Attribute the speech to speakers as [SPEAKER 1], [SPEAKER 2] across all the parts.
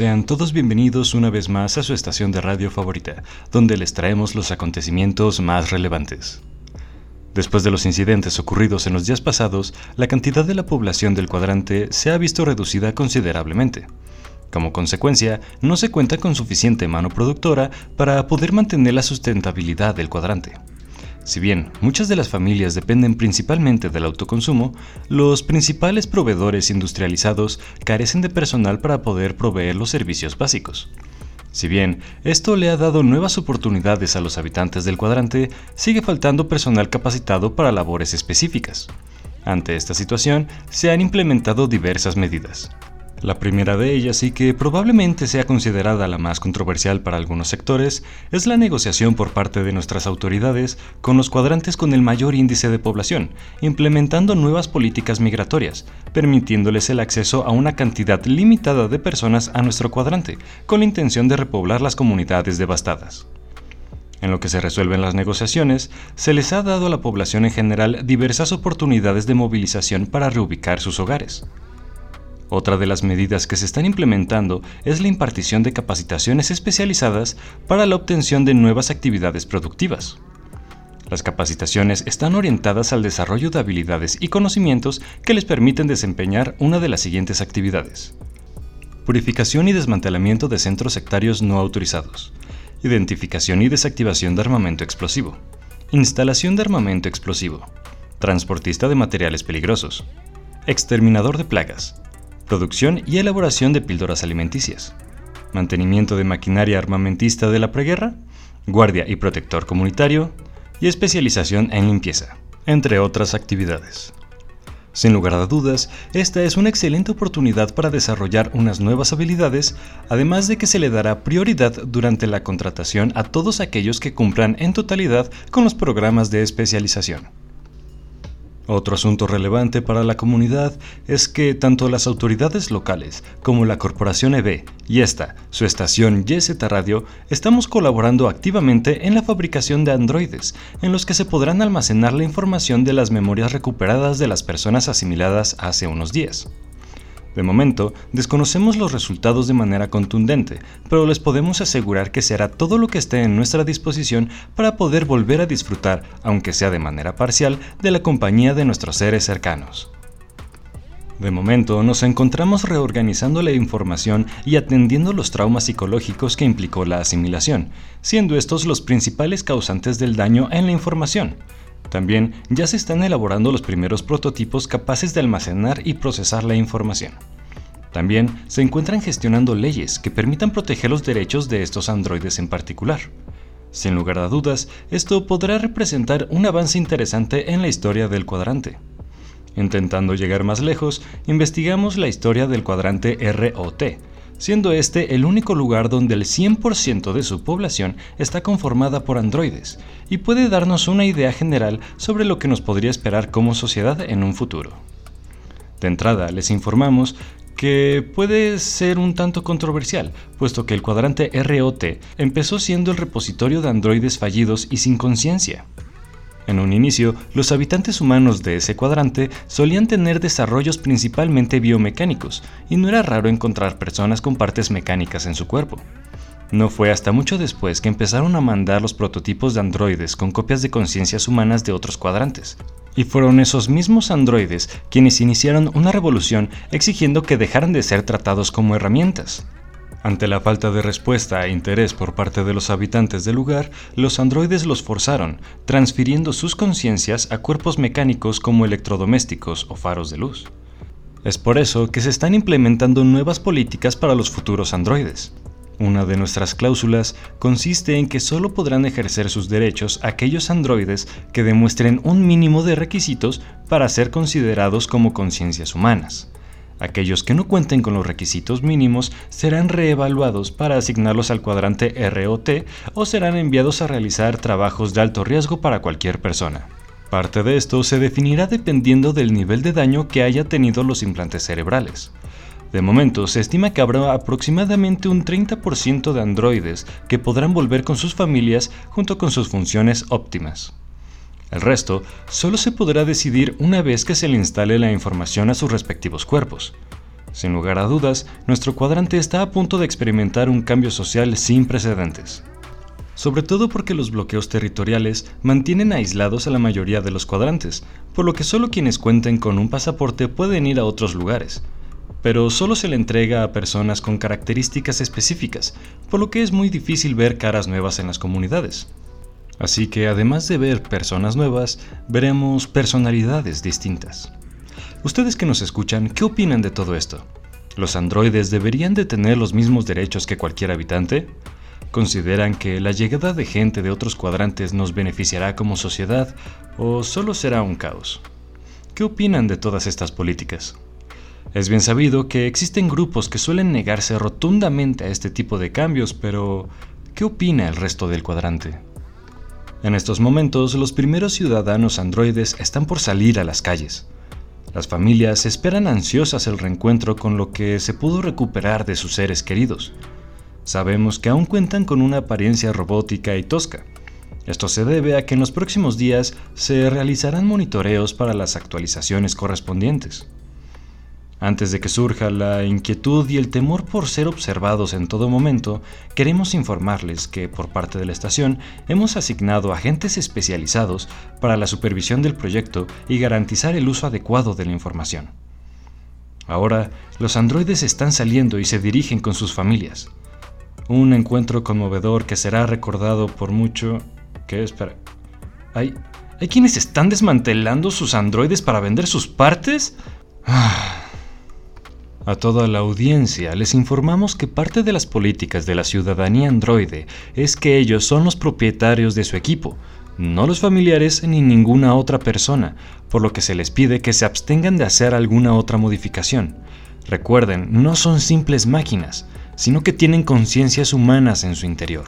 [SPEAKER 1] Sean todos bienvenidos una vez más a su estación de radio favorita, donde les traemos los acontecimientos más relevantes. Después de los incidentes ocurridos en los días pasados, la cantidad de la población del cuadrante se ha visto reducida considerablemente. Como consecuencia, no se cuenta con suficiente mano productora para poder mantener la sustentabilidad del cuadrante. Si bien muchas de las familias dependen principalmente del autoconsumo, los principales proveedores industrializados carecen de personal para poder proveer los servicios básicos. Si bien esto le ha dado nuevas oportunidades a los habitantes del cuadrante, sigue faltando personal capacitado para labores específicas. Ante esta situación, se han implementado diversas medidas. La primera de ellas, y que probablemente sea considerada la más controversial para algunos sectores, es la negociación por parte de nuestras autoridades con los cuadrantes con el mayor índice de población, implementando nuevas políticas migratorias, permitiéndoles el acceso a una cantidad limitada de personas a nuestro cuadrante, con la intención de repoblar las comunidades devastadas. En lo que se resuelven las negociaciones, se les ha dado a la población en general diversas oportunidades de movilización para reubicar sus hogares. Otra de las medidas que se están implementando es la impartición de capacitaciones especializadas para la obtención de nuevas actividades productivas. Las capacitaciones están orientadas al desarrollo de habilidades y conocimientos que les permiten desempeñar una de las siguientes actividades. Purificación y desmantelamiento de centros sectarios no autorizados. Identificación y desactivación de armamento explosivo. Instalación de armamento explosivo. Transportista de materiales peligrosos. Exterminador de plagas producción y elaboración de píldoras alimenticias, mantenimiento de maquinaria armamentista de la preguerra, guardia y protector comunitario y especialización en limpieza, entre otras actividades. Sin lugar a dudas, esta es una excelente oportunidad para desarrollar unas nuevas habilidades, además de que se le dará prioridad durante la contratación a todos aquellos que cumplan en totalidad con los programas de especialización. Otro asunto relevante para la comunidad es que tanto las autoridades locales como la corporación EB y esta, su estación YZ Radio, estamos colaborando activamente en la fabricación de androides, en los que se podrán almacenar la información de las memorias recuperadas de las personas asimiladas hace unos días. De momento, desconocemos los resultados de manera contundente, pero les podemos asegurar que será todo lo que esté en nuestra disposición para poder volver a disfrutar, aunque sea de manera parcial, de la compañía de nuestros seres cercanos. De momento, nos encontramos reorganizando la información y atendiendo los traumas psicológicos que implicó la asimilación, siendo estos los principales causantes del daño en la información. También ya se están elaborando los primeros prototipos capaces de almacenar y procesar la información. También se encuentran gestionando leyes que permitan proteger los derechos de estos androides en particular. Sin lugar a dudas, esto podrá representar un avance interesante en la historia del cuadrante. Intentando llegar más lejos, investigamos la historia del cuadrante ROT, siendo este el único lugar donde el 100% de su población está conformada por androides, y puede darnos una idea general sobre lo que nos podría esperar como sociedad en un futuro. De entrada, les informamos que puede ser un tanto controversial, puesto que el cuadrante ROT empezó siendo el repositorio de androides fallidos y sin conciencia. En un inicio, los habitantes humanos de ese cuadrante solían tener desarrollos principalmente biomecánicos, y no era raro encontrar personas con partes mecánicas en su cuerpo. No fue hasta mucho después que empezaron a mandar los prototipos de androides con copias de conciencias humanas de otros cuadrantes. Y fueron esos mismos androides quienes iniciaron una revolución exigiendo que dejaran de ser tratados como herramientas. Ante la falta de respuesta e interés por parte de los habitantes del lugar, los androides los forzaron, transfiriendo sus conciencias a cuerpos mecánicos como electrodomésticos o faros de luz. Es por eso que se están implementando nuevas políticas para los futuros androides. Una de nuestras cláusulas consiste en que solo podrán ejercer sus derechos aquellos androides que demuestren un mínimo de requisitos para ser considerados como conciencias humanas. Aquellos que no cuenten con los requisitos mínimos serán reevaluados para asignarlos al cuadrante ROT o serán enviados a realizar trabajos de alto riesgo para cualquier persona. Parte de esto se definirá dependiendo del nivel de daño que haya tenido los implantes cerebrales. De momento, se estima que habrá aproximadamente un 30% de androides que podrán volver con sus familias junto con sus funciones óptimas. El resto solo se podrá decidir una vez que se le instale la información a sus respectivos cuerpos. Sin lugar a dudas, nuestro cuadrante está a punto de experimentar un cambio social sin precedentes. Sobre todo porque los bloqueos territoriales mantienen aislados a la mayoría de los cuadrantes, por lo que solo quienes cuenten con un pasaporte pueden ir a otros lugares. Pero solo se le entrega a personas con características específicas, por lo que es muy difícil ver caras nuevas en las comunidades. Así que además de ver personas nuevas, veremos personalidades distintas. Ustedes que nos escuchan, ¿qué opinan de todo esto? ¿Los androides deberían de tener los mismos derechos que cualquier habitante? ¿Consideran que la llegada de gente de otros cuadrantes nos beneficiará como sociedad o solo será un caos? ¿Qué opinan de todas estas políticas? Es bien sabido que existen grupos que suelen negarse rotundamente a este tipo de cambios, pero ¿qué opina el resto del cuadrante? En estos momentos, los primeros ciudadanos androides están por salir a las calles. Las familias esperan ansiosas el reencuentro con lo que se pudo recuperar de sus seres queridos. Sabemos que aún cuentan con una apariencia robótica y tosca. Esto se debe a que en los próximos días se realizarán monitoreos para las actualizaciones correspondientes. Antes de que surja la inquietud y el temor por ser observados en todo momento, queremos informarles que por parte de la estación hemos asignado agentes especializados para la supervisión del proyecto y garantizar el uso adecuado de la información. Ahora, los androides están saliendo y se dirigen con sus familias. Un encuentro conmovedor que será recordado por mucho... ¿Qué? Espera. ¿Hay, ¿Hay quienes están desmantelando sus androides para vender sus partes? Ah. A toda la audiencia les informamos que parte de las políticas de la ciudadanía androide es que ellos son los propietarios de su equipo, no los familiares ni ninguna otra persona, por lo que se les pide que se abstengan de hacer alguna otra modificación. Recuerden, no son simples máquinas, sino que tienen conciencias humanas en su interior.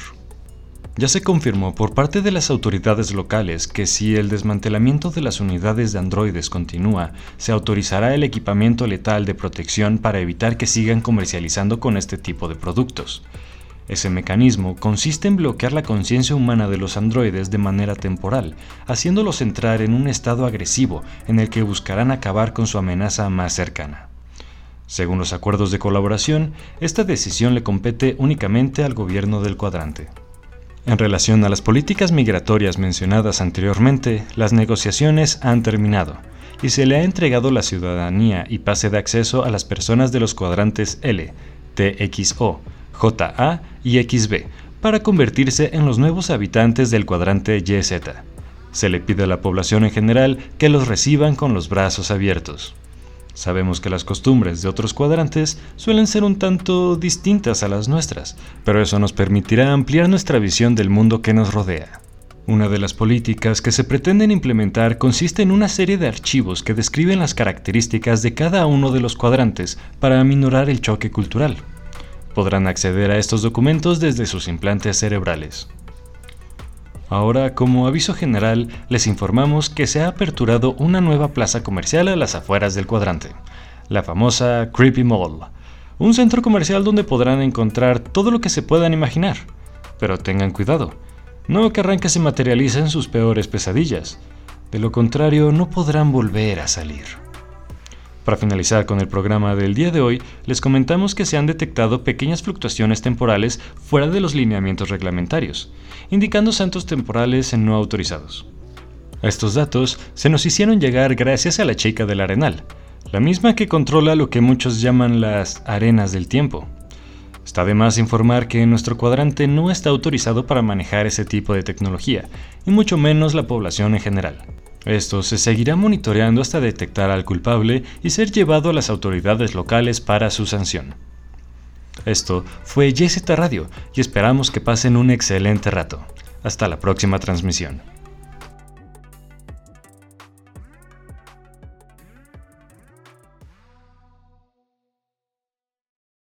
[SPEAKER 1] Ya se confirmó por parte de las autoridades locales que si el desmantelamiento de las unidades de androides continúa, se autorizará el equipamiento letal de protección para evitar que sigan comercializando con este tipo de productos. Ese mecanismo consiste en bloquear la conciencia humana de los androides de manera temporal, haciéndolos entrar en un estado agresivo en el que buscarán acabar con su amenaza más cercana. Según los acuerdos de colaboración, esta decisión le compete únicamente al gobierno del cuadrante. En relación a las políticas migratorias mencionadas anteriormente, las negociaciones han terminado y se le ha entregado la ciudadanía y pase de acceso a las personas de los cuadrantes L, TXO, JA y XB para convertirse en los nuevos habitantes del cuadrante YZ. Se le pide a la población en general que los reciban con los brazos abiertos. Sabemos que las costumbres de otros cuadrantes suelen ser un tanto distintas a las nuestras, pero eso nos permitirá ampliar nuestra visión del mundo que nos rodea. Una de las políticas que se pretenden implementar consiste en una serie de archivos que describen las características de cada uno de los cuadrantes para aminorar el choque cultural. Podrán acceder a estos documentos desde sus implantes cerebrales. Ahora, como aviso general, les informamos que se ha aperturado una nueva plaza comercial a las afueras del cuadrante, la famosa Creepy Mall, un centro comercial donde podrán encontrar todo lo que se puedan imaginar. Pero tengan cuidado, no querrán que se materialicen sus peores pesadillas, de lo contrario no podrán volver a salir. Para finalizar con el programa del día de hoy, les comentamos que se han detectado pequeñas fluctuaciones temporales fuera de los lineamientos reglamentarios, indicando santos temporales no autorizados. Estos datos se nos hicieron llegar gracias a la chica del arenal, la misma que controla lo que muchos llaman las arenas del tiempo. Está de más informar que nuestro cuadrante no está autorizado para manejar ese tipo de tecnología, y mucho menos la población en general. Esto se seguirá monitoreando hasta detectar al culpable y ser llevado a las autoridades locales para su sanción. Esto fue YZ Radio y esperamos que pasen un excelente rato. Hasta la próxima transmisión.